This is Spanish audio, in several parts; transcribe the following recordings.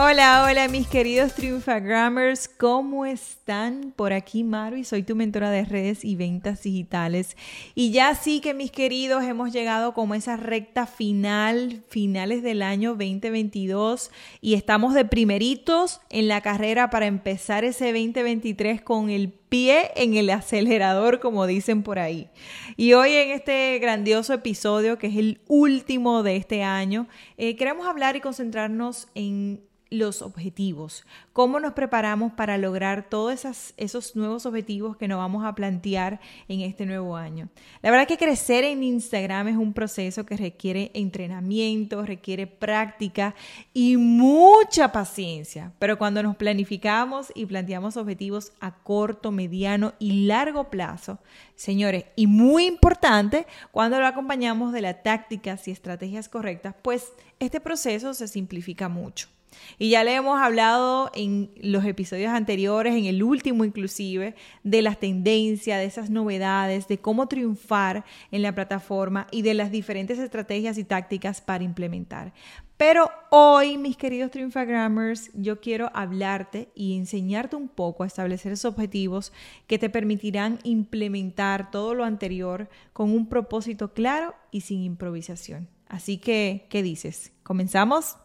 Hola, hola mis queridos Triunfagrammers, ¿cómo están? Por aquí Maru y soy tu mentora de redes y ventas digitales. Y ya sí que mis queridos hemos llegado como esa recta final, finales del año 2022 y estamos de primeritos en la carrera para empezar ese 2023 con el pie en el acelerador, como dicen por ahí. Y hoy en este grandioso episodio, que es el último de este año, eh, queremos hablar y concentrarnos en los objetivos, cómo nos preparamos para lograr todos esos nuevos objetivos que nos vamos a plantear en este nuevo año. La verdad que crecer en Instagram es un proceso que requiere entrenamiento, requiere práctica y mucha paciencia, pero cuando nos planificamos y planteamos objetivos a corto, mediano y largo plazo, señores, y muy importante, cuando lo acompañamos de las tácticas y estrategias correctas, pues este proceso se simplifica mucho. Y ya le hemos hablado en los episodios anteriores, en el último inclusive, de las tendencias, de esas novedades, de cómo triunfar en la plataforma y de las diferentes estrategias y tácticas para implementar. Pero hoy, mis queridos Triunfagrammers, yo quiero hablarte y enseñarte un poco a establecer esos objetivos que te permitirán implementar todo lo anterior con un propósito claro y sin improvisación. Así que, ¿qué dices? ¿Comenzamos?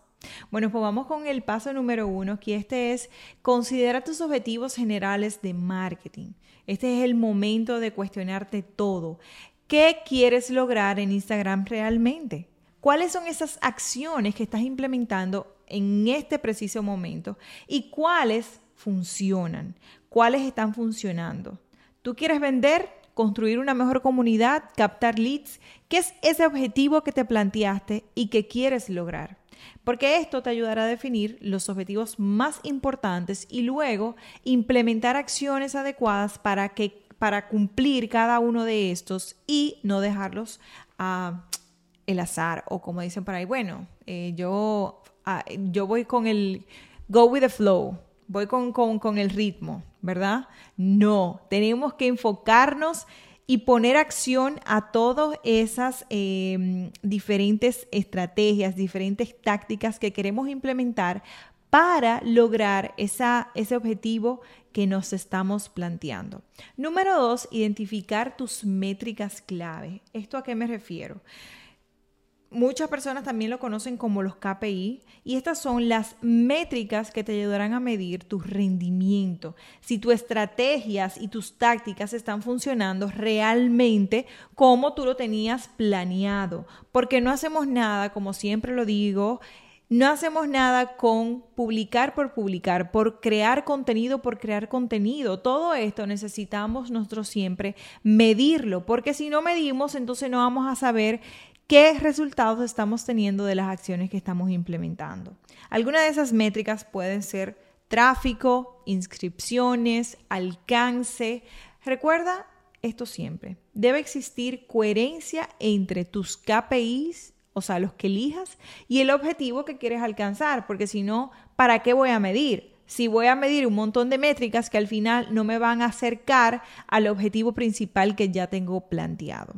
Bueno, pues vamos con el paso número uno, que este es considera tus objetivos generales de marketing. Este es el momento de cuestionarte todo. ¿Qué quieres lograr en Instagram realmente? ¿Cuáles son esas acciones que estás implementando en este preciso momento? ¿Y cuáles funcionan? ¿Cuáles están funcionando? ¿Tú quieres vender? construir una mejor comunidad, captar leads, ¿qué es ese objetivo que te planteaste y que quieres lograr? Porque esto te ayudará a definir los objetivos más importantes y luego implementar acciones adecuadas para, que, para cumplir cada uno de estos y no dejarlos a el azar o como dicen por ahí, bueno, eh, yo, ah, yo voy con el go with the flow, voy con, con, con el ritmo, ¿verdad? No, tenemos que enfocarnos y poner acción a todas esas em, diferentes estrategias, diferentes tácticas que queremos implementar para lograr esa, ese objetivo que nos estamos planteando. Número dos, identificar tus métricas clave. ¿Esto a qué me refiero? Muchas personas también lo conocen como los KPI y estas son las métricas que te ayudarán a medir tu rendimiento, si tus estrategias y tus tácticas están funcionando realmente como tú lo tenías planeado, porque no hacemos nada, como siempre lo digo, no hacemos nada con publicar por publicar, por crear contenido por crear contenido. Todo esto necesitamos nosotros siempre medirlo, porque si no medimos, entonces no vamos a saber qué resultados estamos teniendo de las acciones que estamos implementando. Algunas de esas métricas pueden ser tráfico, inscripciones, alcance. Recuerda esto siempre. Debe existir coherencia entre tus KPIs, o sea, los que elijas, y el objetivo que quieres alcanzar, porque si no, ¿para qué voy a medir? Si voy a medir un montón de métricas que al final no me van a acercar al objetivo principal que ya tengo planteado.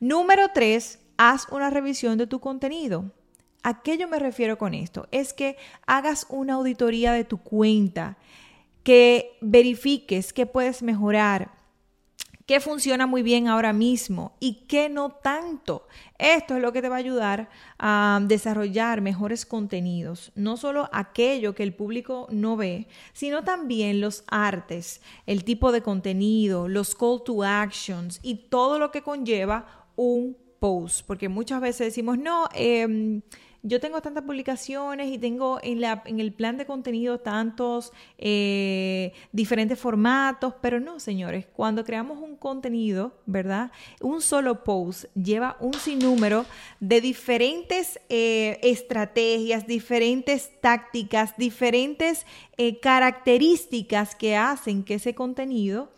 Número tres, haz una revisión de tu contenido. ¿A qué yo me refiero con esto? Es que hagas una auditoría de tu cuenta, que verifiques qué puedes mejorar, qué funciona muy bien ahora mismo y qué no tanto. Esto es lo que te va a ayudar a desarrollar mejores contenidos, no solo aquello que el público no ve, sino también los artes, el tipo de contenido, los call to actions y todo lo que conlleva un porque muchas veces decimos, no, em, yo tengo tantas publicaciones y tengo en, la, en el plan de contenido tantos eh, diferentes formatos, pero no, señores, cuando creamos un contenido, ¿verdad? Un solo post lleva un sinnúmero de diferentes eh, estrategias, diferentes tácticas, diferentes eh, características que hacen que ese contenido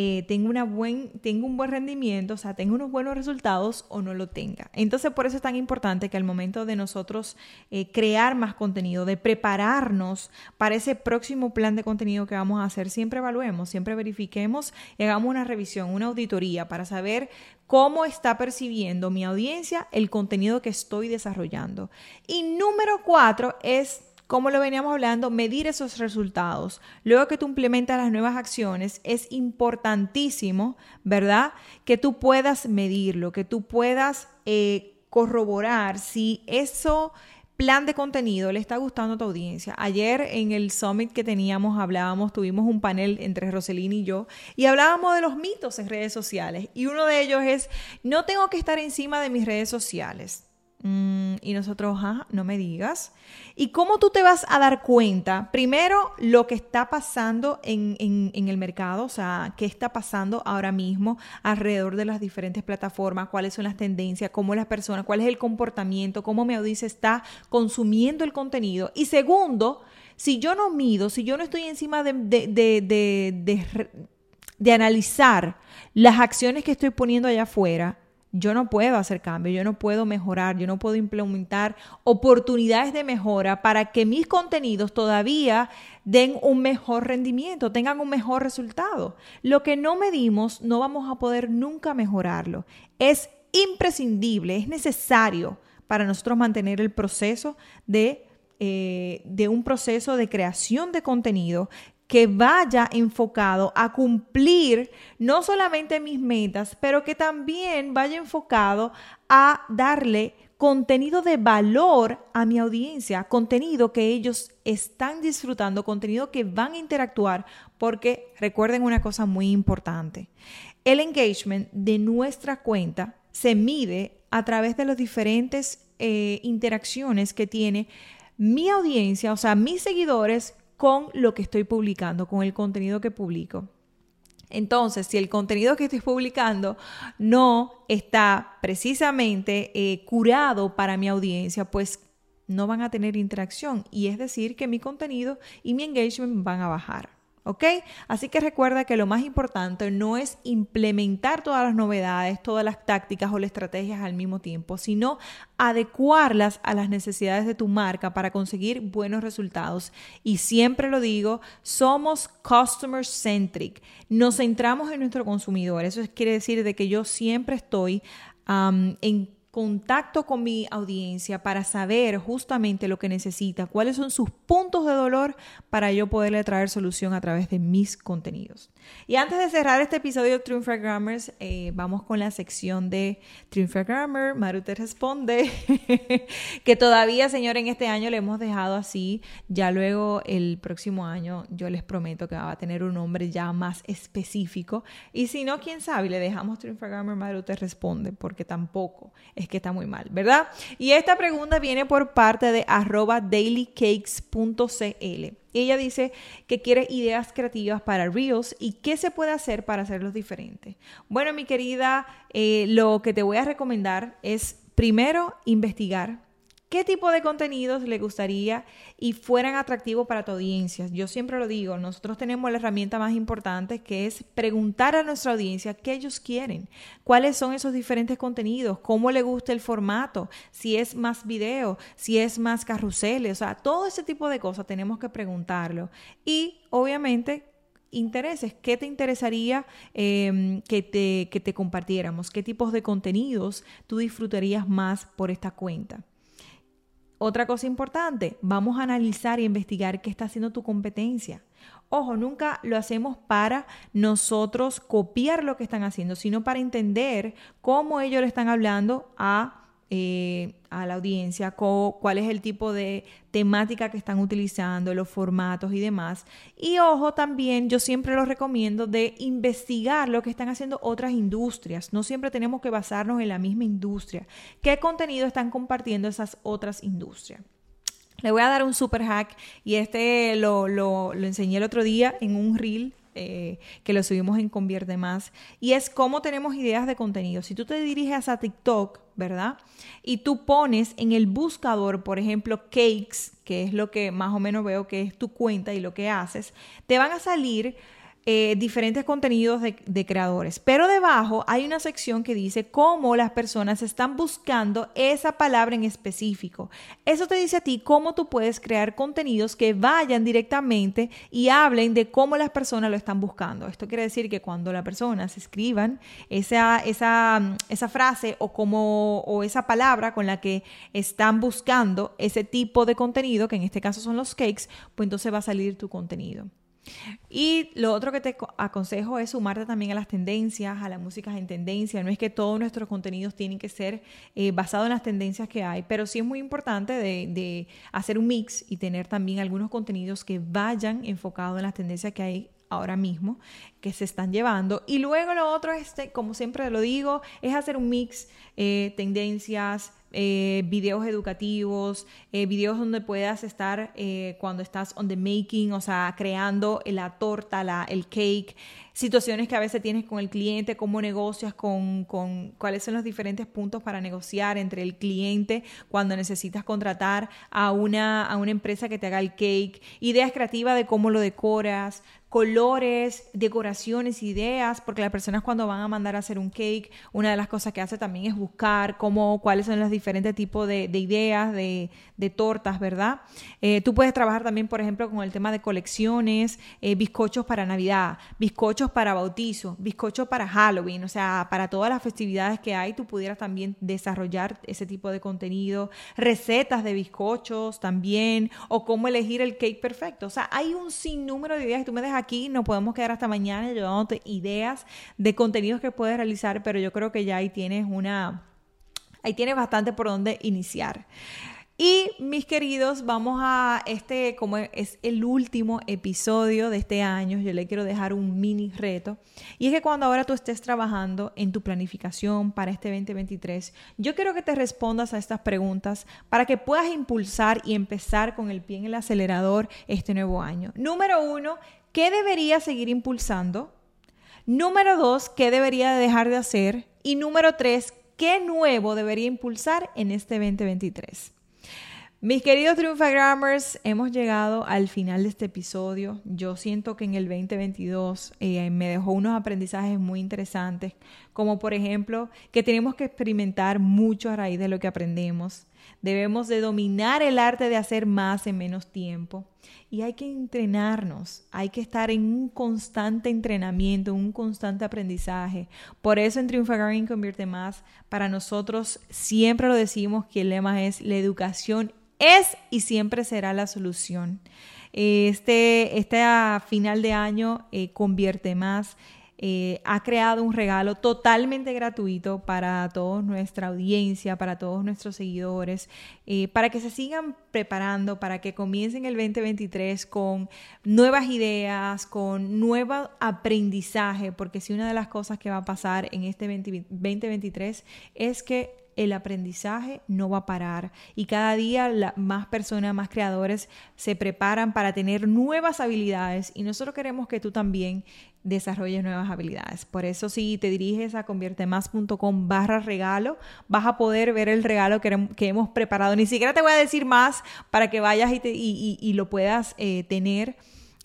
eh, tengo, una buen, tengo un buen rendimiento, o sea, tengo unos buenos resultados o no lo tenga. Entonces, por eso es tan importante que al momento de nosotros eh, crear más contenido, de prepararnos para ese próximo plan de contenido que vamos a hacer, siempre evaluemos, siempre verifiquemos y hagamos una revisión, una auditoría para saber cómo está percibiendo mi audiencia el contenido que estoy desarrollando. Y número cuatro es como lo veníamos hablando, medir esos resultados. Luego que tú implementas las nuevas acciones, es importantísimo, ¿verdad? Que tú puedas medirlo, que tú puedas eh, corroborar si eso plan de contenido le está gustando a tu audiencia. Ayer en el summit que teníamos hablábamos, tuvimos un panel entre Roselín y yo y hablábamos de los mitos en redes sociales y uno de ellos es no tengo que estar encima de mis redes sociales. Mm, y nosotros, no me digas. ¿Y cómo tú te vas a dar cuenta? Primero, lo que está pasando en, el mercado, o sea, qué está pasando ahora mismo alrededor de las diferentes plataformas, cuáles son las tendencias, cómo las personas, cuál es el comportamiento, cómo mi audiencia está consumiendo el contenido. Y segundo, si yo no mido, si yo no estoy encima de, de, de analizar las acciones que estoy poniendo allá afuera, yo no puedo hacer cambio, yo no puedo mejorar, yo no puedo implementar oportunidades de mejora para que mis contenidos todavía den un mejor rendimiento, tengan un mejor resultado. Lo que no medimos no vamos a poder nunca mejorarlo. Es imprescindible, es necesario para nosotros mantener el proceso de, eh, de un proceso de creación de contenido que vaya enfocado a cumplir no solamente mis metas, pero que también vaya enfocado a darle contenido de valor a mi audiencia, contenido que ellos están disfrutando, contenido que van a interactuar, porque recuerden una cosa muy importante, el engagement de nuestra cuenta se mide a través de las diferentes eh, interacciones que tiene mi audiencia, o sea, mis seguidores con lo que estoy publicando, con el contenido que publico. Entonces, si el contenido que estoy publicando no está precisamente eh, curado para mi audiencia, pues no van a tener interacción y es decir que mi contenido y mi engagement van a bajar. ¿Ok? Así que recuerda que lo más importante no es implementar todas las novedades, todas las tácticas o las estrategias al mismo tiempo, sino adecuarlas a las necesidades de tu marca para conseguir buenos resultados. Y siempre lo digo, somos customer centric. Nos centramos en nuestro consumidor. Eso quiere decir de que yo siempre estoy en contacto con mi audiencia para saber justamente lo que necesita, cuáles son sus puntos de dolor para yo poderle traer solución a través de mis contenidos. Y antes de cerrar este episodio de Triunfa Grammars, eh, vamos con la sección de Triunfa Grammar. Maru te responde que todavía, señor, en este año le hemos dejado así. Ya luego el próximo año yo les prometo que va a tener un nombre ya más específico. Y si no, quién sabe, le dejamos Triunfa Grammar, Maru te responde, porque tampoco que está muy mal, ¿verdad? Y esta pregunta viene por parte de arroba dailycakes.cl. Ella dice que quiere ideas creativas para Reels y qué se puede hacer para hacerlos diferentes. Bueno, mi querida, eh, lo que te voy a recomendar es primero investigar ¿Qué tipo de contenidos le gustaría y fueran atractivos para tu audiencia? Yo siempre lo digo, nosotros tenemos la herramienta más importante que es preguntar a nuestra audiencia qué ellos quieren, cuáles son esos diferentes contenidos, cómo le gusta el formato, si es más video, si es más carruseles, o sea, todo ese tipo de cosas tenemos que preguntarlo. Y obviamente intereses, ¿qué te interesaría em, que, te, que te compartiéramos? ¿Qué tipos de contenidos tú disfrutarías más por esta cuenta? Otra cosa importante, vamos a analizar y investigar qué está haciendo tu competencia. Ojo, nunca lo hacemos para nosotros copiar lo que están haciendo, sino para entender cómo ellos le están hablando a eh, a la audiencia, cuál es el tipo de temática que están utilizando, los formatos y demás. Y ojo, también yo siempre lo recomiendo de investigar lo que están haciendo otras industrias. No siempre tenemos que basarnos en la misma industria. ¿Qué contenido están compartiendo esas otras industrias? Le voy a dar un super hack y este lo, lo, lo enseñé el otro día en un reel eh, que lo subimos en Convierte Más, y es cómo tenemos ideas de contenido. Si tú te diriges a TikTok, ¿verdad? Y tú pones en el buscador, por ejemplo, cakes, que es lo que más o menos veo que es tu cuenta y lo que haces, te van a salir eh, diferentes contenidos de, creadores. Pero debajo hay una sección que dice cómo las personas están buscando esa palabra en específico. Eso te dice a ti cómo tú puedes crear contenidos que vayan directamente y hablen de cómo las personas lo están buscando. Esto quiere decir que cuando las personas escriban esa, esa, esa frase o, como, o esa palabra con la que están buscando ese tipo de contenido, que en este caso son los cakes, pues entonces va a salir tu contenido. Y lo otro que te aconsejo es sumarte también a las tendencias, a las músicas en tendencia. No es que todos nuestros contenidos tienen que ser eh, basados en las tendencias que hay, pero sí es muy importante de, hacer un mix y tener también algunos contenidos que vayan enfocados en las tendencias que hay ahora mismo que se están llevando. Y luego lo otro, este, como siempre lo digo, es hacer un mix, eh, tendencias, eh, videos educativos, eh, videos donde puedas estar eh, cuando estás on the making, o sea, creando la torta, la, el cake, situaciones que a veces tienes con el cliente, cómo negocias, con, con cuáles son los diferentes puntos para negociar entre el cliente cuando necesitas contratar a una, a una empresa que te haga el cake, ideas creativas de cómo lo decoras, colores, decoraciones, ideas, porque las personas cuando van a mandar a hacer un cake, una de las cosas que hace también es buscar cómo, cuáles son los diferentes tipos de, ideas, de, tortas, ¿verdad? Eh, tú puedes trabajar también, por ejemplo, con el tema de colecciones, eh, bizcochos para Navidad, bizcochos para bautizo, bizcochos para Halloween, o sea, para todas las festividades que hay, tú pudieras también desarrollar ese tipo de contenido, recetas de bizcochos también, o cómo elegir el cake perfecto. O sea, hay un sinnúmero de ideas que tú me dejas aquí, no podemos quedar hasta mañana llevándote ideas de contenidos que puedes realizar, pero yo creo que ya ahí tienes una, ahí tienes bastante por donde iniciar. Y mis queridos, vamos a este, como es el último episodio de este año, yo le quiero dejar un mini reto. Y es que cuando ahora tú estés trabajando en tu planificación para este 2023, yo quiero que te respondas a estas preguntas para que puedas impulsar y empezar con el pie en el acelerador este nuevo año. Número uno, ¿qué debería seguir impulsando? Número dos, ¿qué debería dejar de hacer? Y número tres, ¿qué nuevo debería impulsar en este 2023? Mis queridos Triunfagrammers, hemos llegado al final de este episodio. Yo siento que en el 2022 eh, me dejó unos aprendizajes muy interesantes, como por ejemplo que tenemos que experimentar mucho a raíz de lo que aprendemos. Debemos de dominar el arte de hacer más en menos tiempo. Y hay que entrenarnos, hay que estar en un constante entrenamiento, un constante aprendizaje. Por eso en Triunfagramming Convierte Más, para nosotros siempre lo decimos que el lema es la educación es y siempre será la solución. Este, este final de año eh, convierte más. Eh, ha creado un regalo totalmente gratuito para toda nuestra audiencia, para todos nuestros seguidores, eh, para que se sigan preparando, para que comiencen el 2023 con nuevas ideas, con nuevo aprendizaje, porque si una de las cosas que va a pasar en este 2023 es que el aprendizaje no va a parar y cada día más personas, más creadores se preparan para tener nuevas habilidades y nosotros queremos que tú también desarrolles nuevas habilidades. Por eso si te diriges a conviertemas.com barra regalo, vas a poder ver el regalo que, hemos preparado. Ni siquiera te voy a decir más para que vayas y, lo puedas eh, tener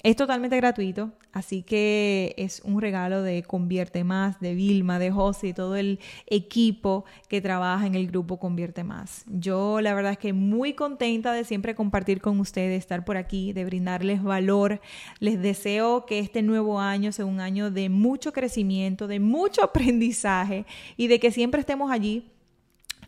es totalmente gratuito, así que es un regalo de Convierte Más, de Vilma, de José y todo el equipo que trabaja en el grupo Convierte Más. Yo la verdad es que muy contenta de siempre compartir con ustedes, estar por aquí, de brindarles valor. Les deseo que este nuevo año sea un año de mucho crecimiento, de mucho aprendizaje y de que siempre estemos allí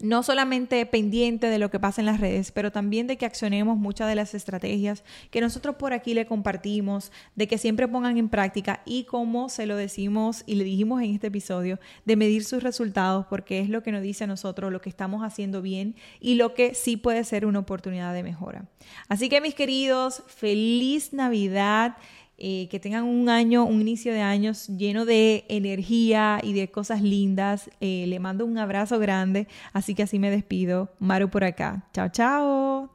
no solamente pendiente de lo que pasa en las redes, pero también de que accionemos muchas de las estrategias que nosotros por aquí le compartimos, de que siempre pongan en práctica y como se lo decimos y le dijimos en este episodio, de medir sus resultados porque es lo que nos dice a nosotros lo que estamos haciendo bien y lo que sí puede ser una oportunidad de mejora. Así que mis queridos, feliz Navidad. Eh, que tengan un año, un inicio de años lleno de energía y de cosas lindas. Eh, le mando un abrazo grande, así que así me despido. Maru por acá. Chao, chao.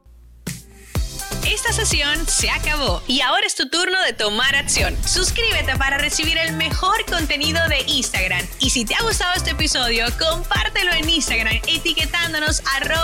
Esta sesión se acabó y ahora es tu turno de tomar acción. Suscríbete para recibir el mejor contenido de Instagram. Y si te ha gustado este episodio, compártelo en Instagram etiquetándonos arroba.